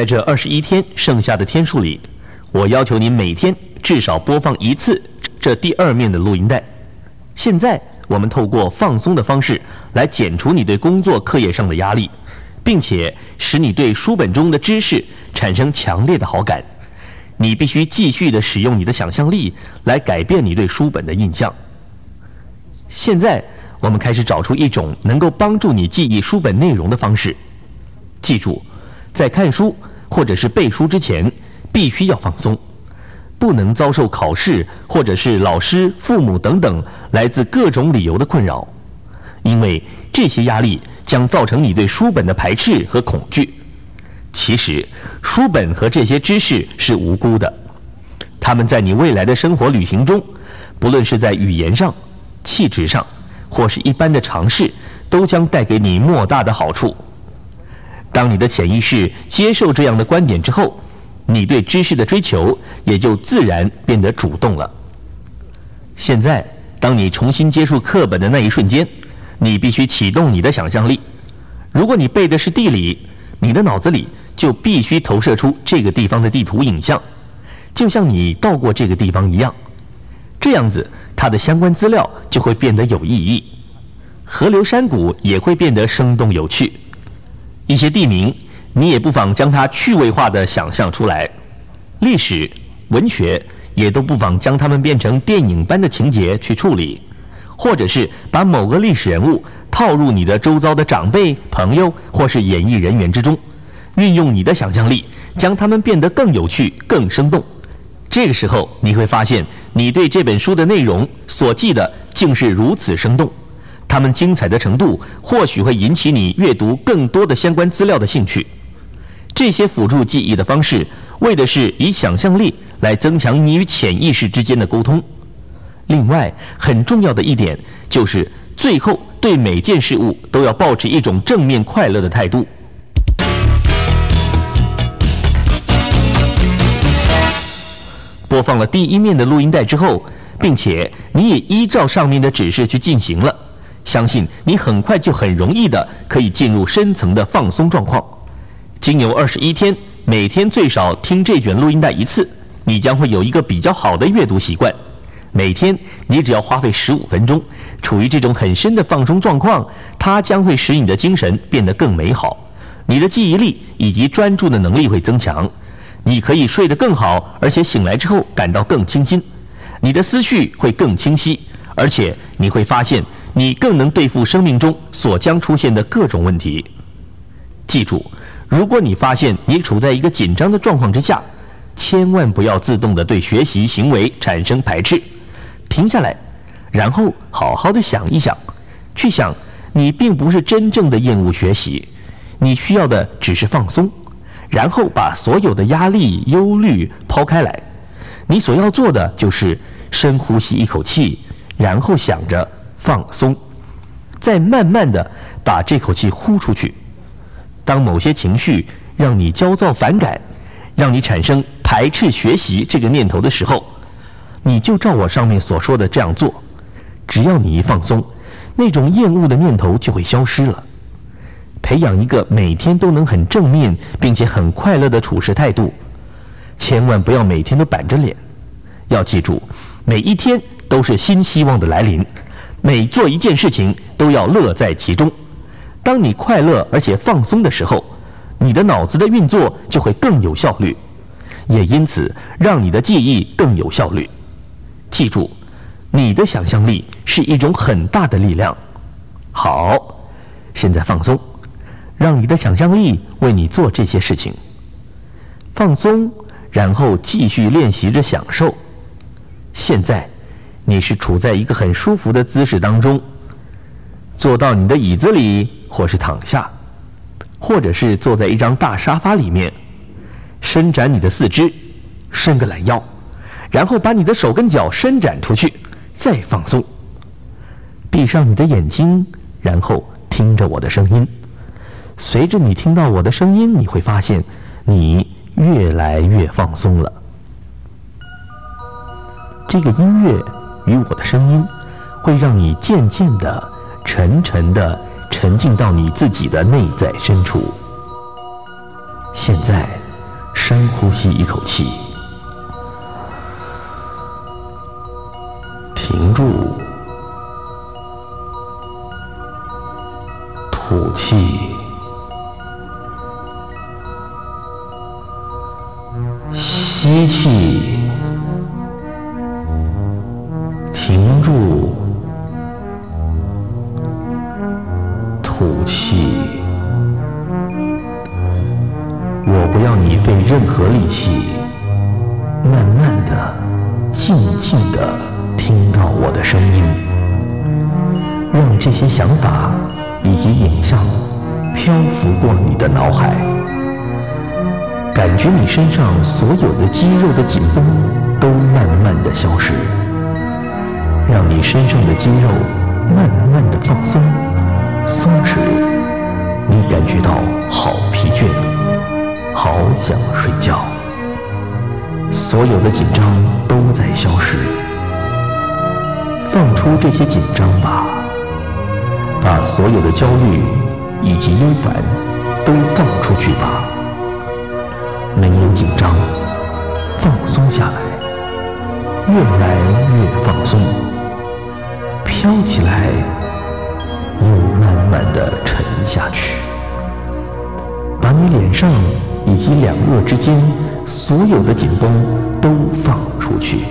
在这二十一天剩下的天数里，我要求你每天至少播放一次这第二面的录音带。现在，我们透过放松的方式来减除你对工作课业上的压力，并且使你对书本中的知识产生强烈的好感。你必须继续的使用你的想象力来改变你对书本的印象。现在，我们开始找出一种能够帮助你记忆书本内容的方式。记住。在看书或者是背书之前，必须要放松，不能遭受考试或者是老师、父母等等来自各种理由的困扰，因为这些压力将造成你对书本的排斥和恐惧。其实，书本和这些知识是无辜的，他们在你未来的生活旅行中，不论是在语言上、气质上，或是一般的常识，都将带给你莫大的好处。当你的潜意识接受这样的观点之后，你对知识的追求也就自然变得主动了。现在，当你重新接触课本的那一瞬间，你必须启动你的想象力。如果你背的是地理，你的脑子里就必须投射出这个地方的地图影像，就像你到过这个地方一样。这样子，它的相关资料就会变得有意义，河流山谷也会变得生动有趣。一些地名，你也不妨将它趣味化的想象出来；历史、文学也都不妨将它们变成电影般的情节去处理，或者是把某个历史人物套入你的周遭的长辈、朋友或是演艺人员之中，运用你的想象力，将它们变得更有趣、更生动。这个时候，你会发现，你对这本书的内容所记的竟是如此生动。它们精彩的程度，或许会引起你阅读更多的相关资料的兴趣。这些辅助记忆的方式，为的是以想象力来增强你与潜意识之间的沟通。另外，很重要的一点就是，最后对每件事物都要保持一种正面快乐的态度。播放了第一面的录音带之后，并且你也依照上面的指示去进行了。相信你很快就很容易的可以进入深层的放松状况。经由二十一天，每天最少听这卷录音带一次，你将会有一个比较好的阅读习惯。每天你只要花费十五分钟，处于这种很深的放松状况，它将会使你的精神变得更美好，你的记忆力以及专注的能力会增强，你可以睡得更好，而且醒来之后感到更清新，你的思绪会更清晰，而且你会发现。你更能对付生命中所将出现的各种问题。记住，如果你发现你处在一个紧张的状况之下，千万不要自动的对学习行为产生排斥，停下来，然后好好的想一想，去想你并不是真正的厌恶学习，你需要的只是放松，然后把所有的压力、忧虑抛开来。你所要做的就是深呼吸一口气，然后想着。放松，再慢慢的把这口气呼出去。当某些情绪让你焦躁反感，让你产生排斥学习这个念头的时候，你就照我上面所说的这样做。只要你一放松，那种厌恶的念头就会消失了。培养一个每天都能很正面并且很快乐的处事态度，千万不要每天都板着脸。要记住，每一天都是新希望的来临。每做一件事情都要乐在其中。当你快乐而且放松的时候，你的脑子的运作就会更有效率，也因此让你的记忆更有效率。记住，你的想象力是一种很大的力量。好，现在放松，让你的想象力为你做这些事情。放松，然后继续练习着享受。现在。你是处在一个很舒服的姿势当中，坐到你的椅子里，或是躺下，或者是坐在一张大沙发里面，伸展你的四肢，伸个懒腰，然后把你的手跟脚伸展出去，再放松。闭上你的眼睛，然后听着我的声音。随着你听到我的声音，你会发现你越来越放松了。这个音乐。与我的声音，会让你渐渐的、沉沉的沉浸到你自己的内在深处。现在。深呼吸一口气，停住，吐气，吸气。任何力气，慢慢的、静静的听到我的声音，让这些想法以及影像漂浮过你的脑海，感觉你身上所有的肌肉的紧绷都慢慢的消失，让你身上的肌肉慢慢的放松、松弛，你感觉到好疲倦。好想睡觉，所有的紧张都在消失，放出这些紧张吧，把所有的焦虑以及忧烦都放出去吧，没有紧张，放松下来，越来越放松，飘起来，又慢慢的沉下去，以及两颚之间所有的紧绷都放出去，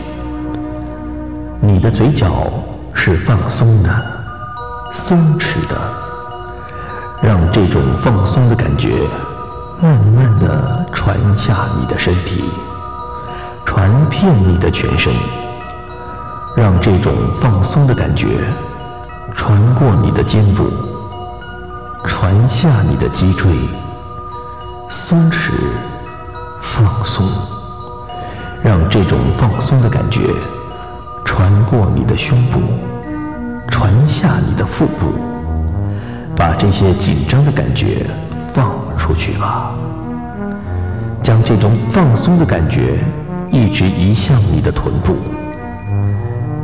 你的嘴角是放松的、松弛的，让这种放松的感觉慢慢的传下你的身体，传遍你的全身，让这种放松的感觉传过你的肩部，传下你的脊椎。松弛，放松，让这种放松的感觉穿过你的胸部，传下你的腹部，把这些紧张的感觉放出去吧。将这种放松的感觉一直移向你的臀部，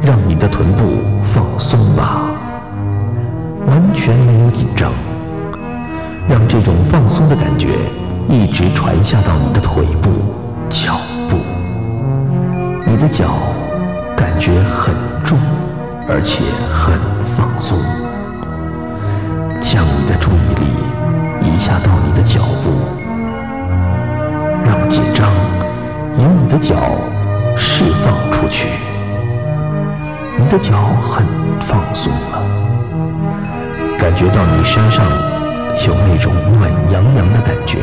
让你的臀部放松吧，完全没有紧张，让这种放松的感觉。一直传下到你的腿部、脚部，你的脚感觉很重，而且很放松。将你的注意力移下到你的脚部，让紧张由你的脚释放出去。你的脚很放松了，感觉到你身上有那种暖洋洋的感觉。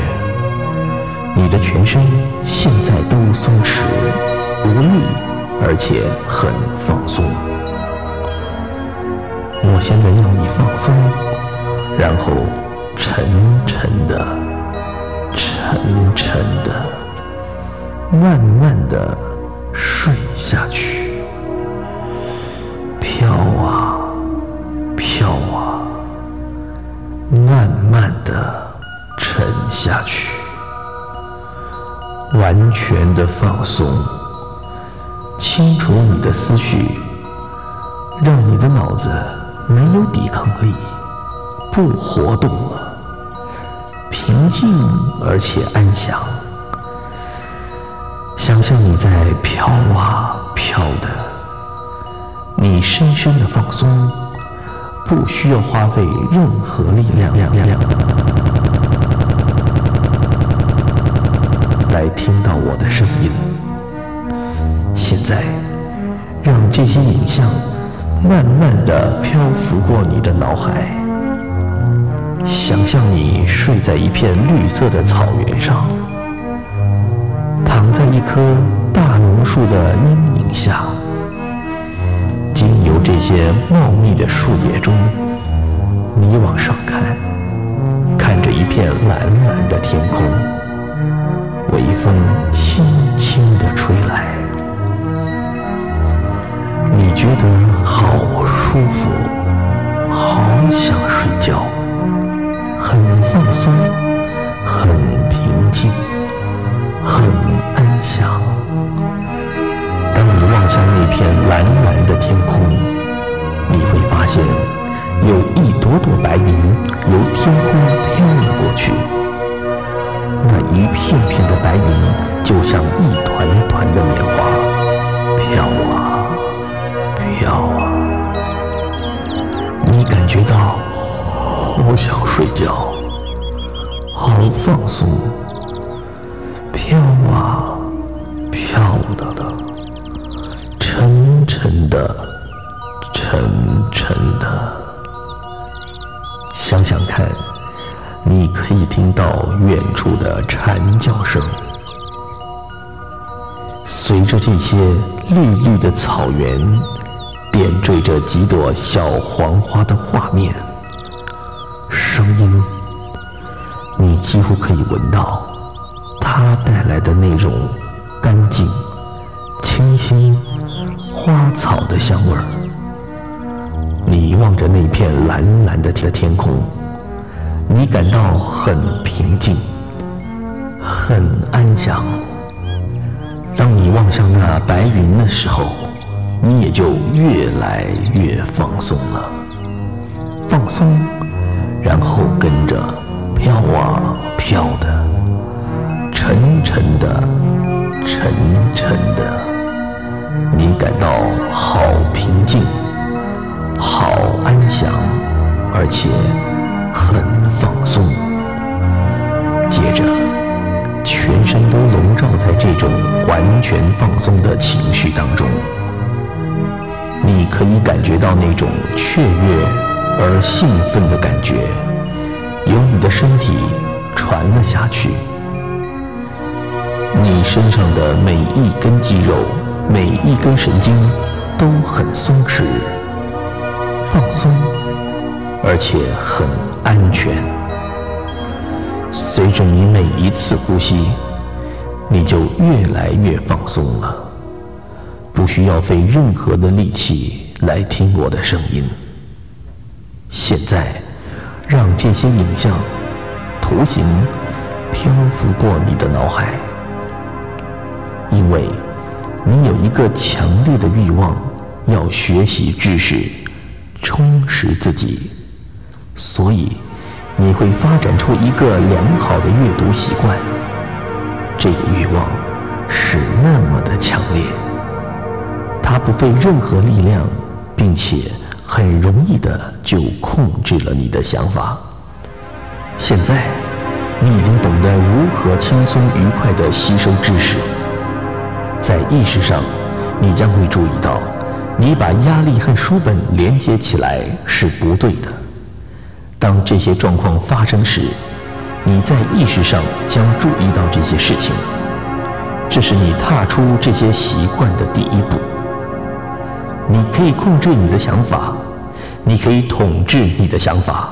你的全身现在都松弛、无力，而且很放松。我现在要你放松，然后沉沉的、沉沉的、慢慢的睡下去，完全的放松，清除你的思绪，让你的脑子没有抵抗力，不活动了，平静而且安详。想象你在飘啊飘的，你深深的放松，不需要花费任何力量。来听到我的声音。现在，让这些影像慢慢的漂浮过你的脑海。想象你睡在一片绿色的草原上，躺在一棵大榕树的阴影下，经由这些茂密的树叶中，你往上看，看着一片蓝蓝的天空。微风轻轻地吹来，你觉得好舒服，好想睡觉，很放松，很平静，很安详。当你望向那片蓝蓝的天空，你会发现有一朵朵白云由天空飘了过去。那一片片的白云。就像一团团的棉花，飘啊飘啊。你感觉到好想睡觉，好放松，飘啊飘的的，沉沉的，沉沉的。想想看，你可以听到远处的蝉叫声。随着这些绿绿的草原，点缀着几朵小黄花的画面，声音，你几乎可以闻到它带来的那种干净、清新花草的香味儿。你望着那片蓝蓝的天天空，你感到很平静，很安详。当你望向那白云的时候，你也就越来越放松了。放松，然后跟着飘啊飘的，沉沉的，沉沉的，你感到好平静，好安详，而且很放松。接着。全身都笼罩在这种完全放松的情绪当中，你可以感觉到那种雀跃而兴奋的感觉，由你的身体传了下去。你身上的每一根肌肉、每一根神经都很松弛、放松，而且很安全。随着你每一次呼吸，你就越来越放松了，不需要费任何的力气来听我的声音。现在，让这些影像、图形漂浮过你的脑海，因为你有一个强烈的欲望要学习知识，充实自己，所以。你会发展出一个良好的阅读习惯。这个欲望是那么的强烈，它不费任何力量，并且很容易的就控制了你的想法。现在，你已经懂得如何轻松愉快地吸收知识。在意识上，你将会注意到，你把压力和书本连接起来是不对的。当这些状况发生时，你在意识上将注意到这些事情。这是你踏出这些习惯的第一步。你可以控制你的想法，你可以统治你的想法。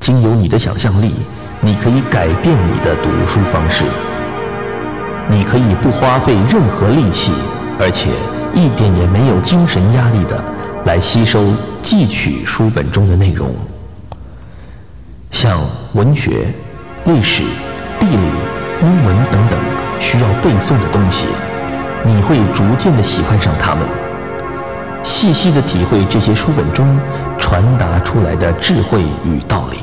经由你的想象力，你可以改变你的读书方式。你可以不花费任何力气，而且一点也没有精神压力的来吸收、记取书本中的内容。像文学、历史、地理、英文等等需要背诵的东西，你会逐渐的喜欢上它们，细细的体会这些书本中传达出来的智慧与道理，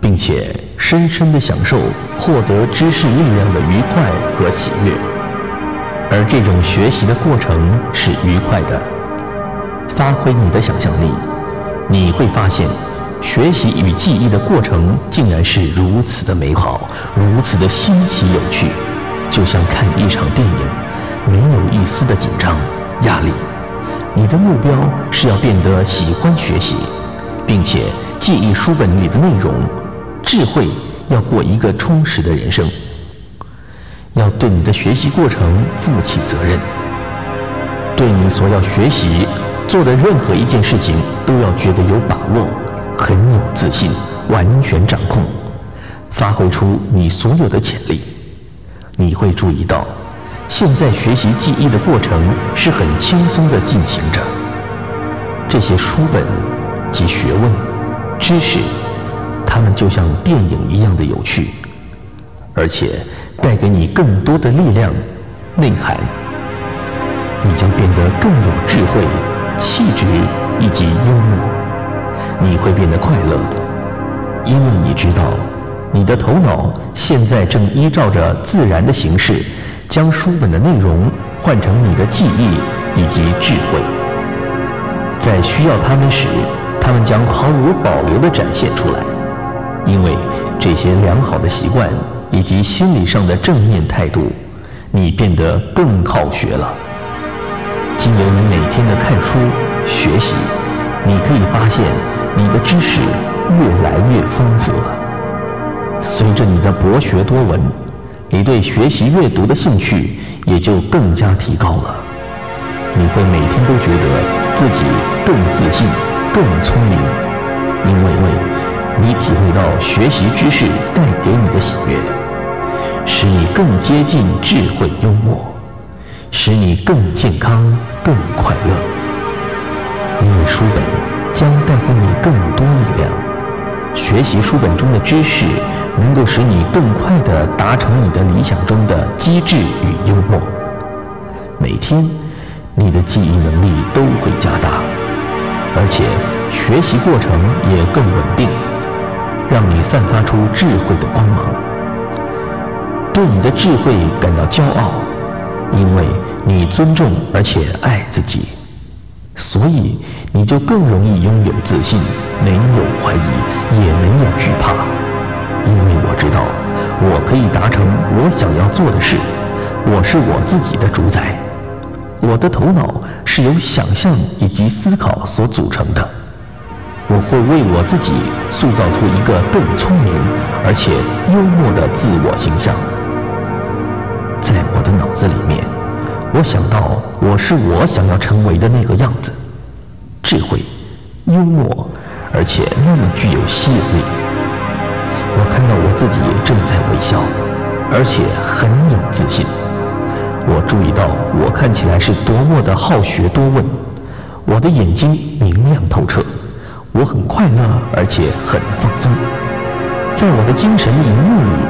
并且深深的享受获得知识力量的愉快和喜悦。而这种学习的过程是愉快的。发挥你的想象力，你会发现。学习与记忆的过程竟然是如此的美好，如此的新奇有趣，就像看一场电影，没有一丝的紧张压力。你的目标是要变得喜欢学习，并且记忆书本里的内容，智慧要过一个充实的人生。要对你的学习过程负起责任，对你所要学习做的任何一件事情都要觉得有把握。很有自信，完全掌控，发挥出你所有的潜力。你会注意到，现在学习记忆的过程是很轻松的进行着。这些书本及学问、知识，它们就像电影一样的有趣，而且带给你更多的力量、内涵。你将变得更有智慧、气质以及幽默。你会变得快乐，因为你知道，你的头脑现在正依照着自然的形式，将书本的内容换成你的记忆以及智慧。在需要他们时，他们将毫无保留地展现出来，因为这些良好的习惯以及心理上的正面态度，你变得更好学了。经由你每天的看书学习，你可以发现你的知识越来越丰富了。随着你的博学多闻，你对学习阅读的兴趣也就更加提高了。你会每天都觉得自己更自信、更聪明，因为你体会到学习知识带给你的喜悦，使你更接近智慧幽默，使你更健康、更快乐。因为书本将带给你更多力量，学习书本中的知识。能够使你更快地达成你的理想中的机智与幽默。每天，你的记忆能力都会加大，而且学习过程也更稳定，让你散发出智慧的光芒。对你的智慧感到骄傲，因为你尊重而且爱自己，所以你就更容易拥有自信，没有怀疑，也没有惧怕。因为我知道，我可以达成我想要做的事，我是我自己的主宰。我的头脑是由想象以及思考所组成的。我会为我自己塑造出一个更聪明而且幽默的自我形象。在我的脑子里面，我想到我是我想要成为的那个样子：智慧、幽默，而且那么具有吸引力。我看到我自己正在微笑，而且很有自信。我注意到我看起来是多么的好学多问，我的眼睛明亮透彻，我很快乐而且很放松。在我的精神荧幕里，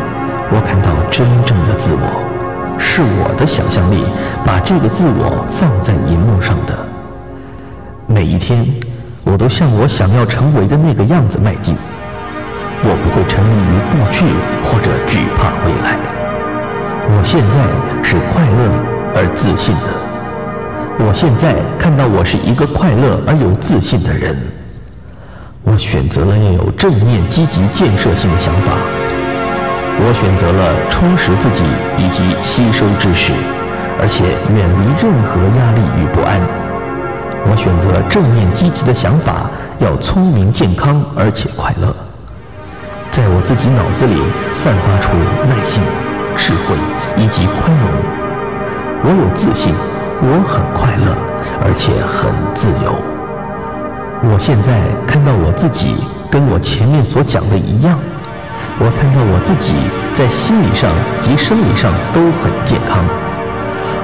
我看到真正的自我，是我的想象力把这个自我放在荧幕上的。每一天，我都向我想要成为的那个样子迈进。我不会沉迷于过去或者惧怕未来。我现在是快乐而自信的。我现在看到我是一个快乐而有自信的人。我选择了要有正面、积极、建设性的想法。我选择了充实自己以及吸收知识，而且远离任何压力与不安。我选择正面积极的想法，要聪明、健康而且快乐。在我自己脑子里散发出耐心、智慧以及宽容。我有自信，我很快乐，而且很自由。我现在看到我自己跟我前面所讲的一样，我看到我自己在心理上及生理上都很健康。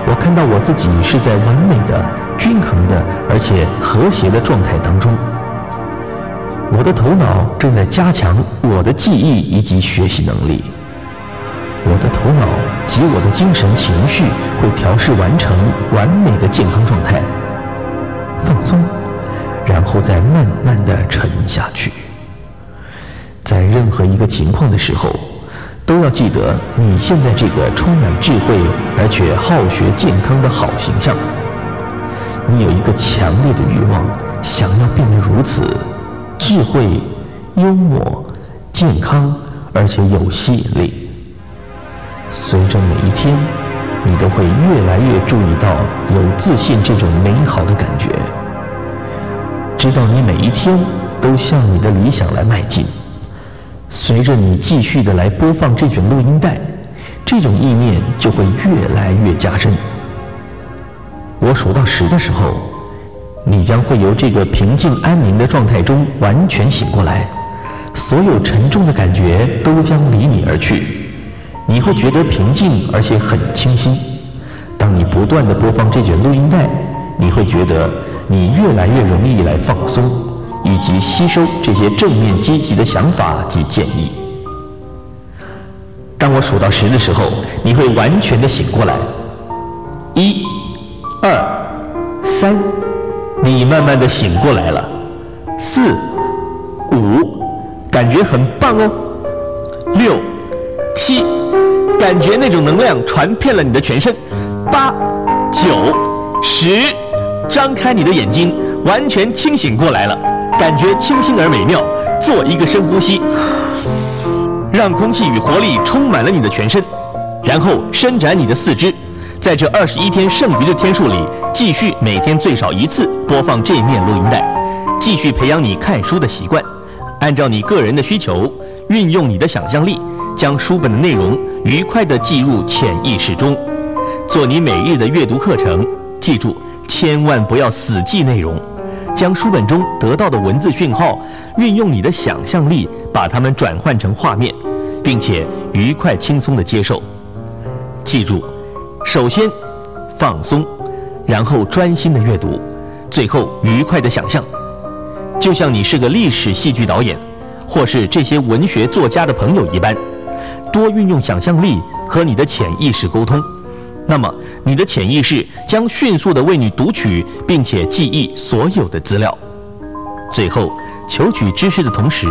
我看到我自己是在完美的、均衡的而且和谐的状态当中。我的头脑正在加强我的记忆以及学习能力。我的头脑及我的精神情绪会调试完成完美的健康状态，放松，然后再慢慢的沉下去。在任何一个情况的时候，都要记得你现在这个充满智慧而且好学健康的好形象。你有一个强烈的欲望，想要变得如此。智慧、幽默、健康，而且有吸引力。随着每一天，你都会越来越注意到有自信这种美好的感觉。直到你每一天都向你的理想来迈进。随着你继续的来播放这卷录音带，这种意念就会越来越加深。我数到十的时候。你将会由这个平静安宁的状态中完全醒过来，所有沉重的感觉都将离你而去，你会觉得平静而且很清新。当你不断的播放这卷录音带，你会觉得你越来越容易来放松，以及吸收这些正面积极的想法及建议。当我数到十的时候，你会完全的醒过来。一、二、三。你慢慢的醒过来了，四、五，感觉很棒哦。六、七，感觉那种能量传遍了你的全身。八、九、十，张开你的眼睛，完全清醒过来了，感觉清新而美妙。做一个深呼吸，让空气与活力充满了你的全身，然后伸展你的四肢。在这二十一天剩余的天数里，继续每天最少一次播放这面录音带，继续培养你看书的习惯。按照你个人的需求，运用你的想象力，将书本的内容愉快地记入潜意识中，做你每日的阅读课程。记住，千万不要死记内容，将书本中得到的文字讯号，运用你的想象力把它们转换成画面，并且愉快轻松地接受。记住。首先，放松，然后专心的阅读，最后愉快的想象，就像你是个历史戏剧导演，或是这些文学作家的朋友一般，多运用想象力和你的潜意识沟通，那么你的潜意识将迅速的为你读取并且记忆所有的资料。最后，求取知识的同时，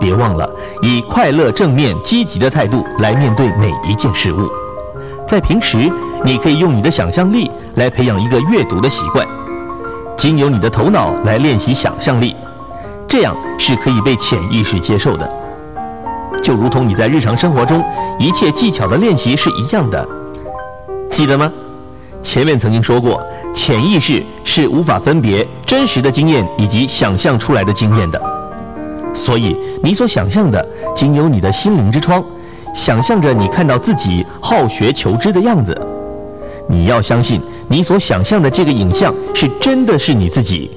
别忘了以快乐、正面、积极的态度来面对每一件事物。在平时，你可以用你的想象力来培养一个阅读的习惯，经由你的头脑来练习想象力，这样是可以被潜意识接受的。就如同你在日常生活中一切技巧的练习是一样的，记得吗？前面曾经说过，潜意识是无法分别真实的经验以及想象出来的经验的，所以你所想象的，经由你的心灵之窗。想象着你看到自己好学求知的样子，你要相信你所想象的这个影像是真的是你自己。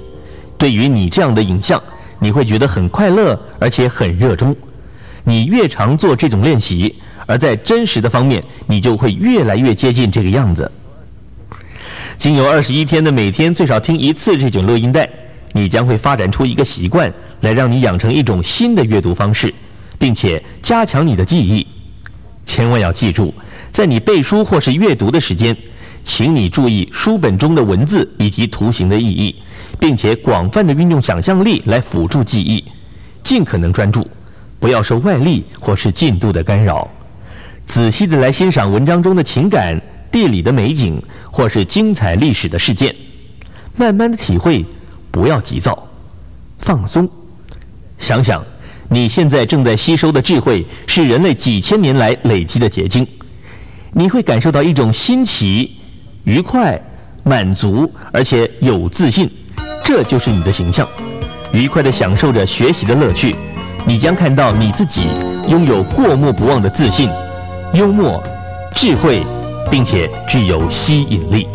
对于你这样的影像，你会觉得很快乐，而且很热衷。你越常做这种练习，而在真实的方面，你就会越来越接近这个样子。经由二十一天的每天最少听一次这种录音带，你将会发展出一个习惯，来让你养成一种新的阅读方式，并且加强你的记忆。千万要记住，在你背书或是阅读的时间，请你注意书本中的文字以及图形的意义，并且广泛的运用想象力来辅助记忆，尽可能专注，不要受外力或是进度的干扰，仔细的来欣赏文章中的情感、地理的美景或是精彩历史的事件，慢慢的体会，不要急躁，放松，想想。你现在正在吸收的智慧是人类几千年来累积的结晶，你会感受到一种新奇、愉快、满足，而且有自信，这就是你的形象。愉快地享受着学习的乐趣，你将看到你自己拥有过目不忘的自信、幽默、智慧，并且具有吸引力。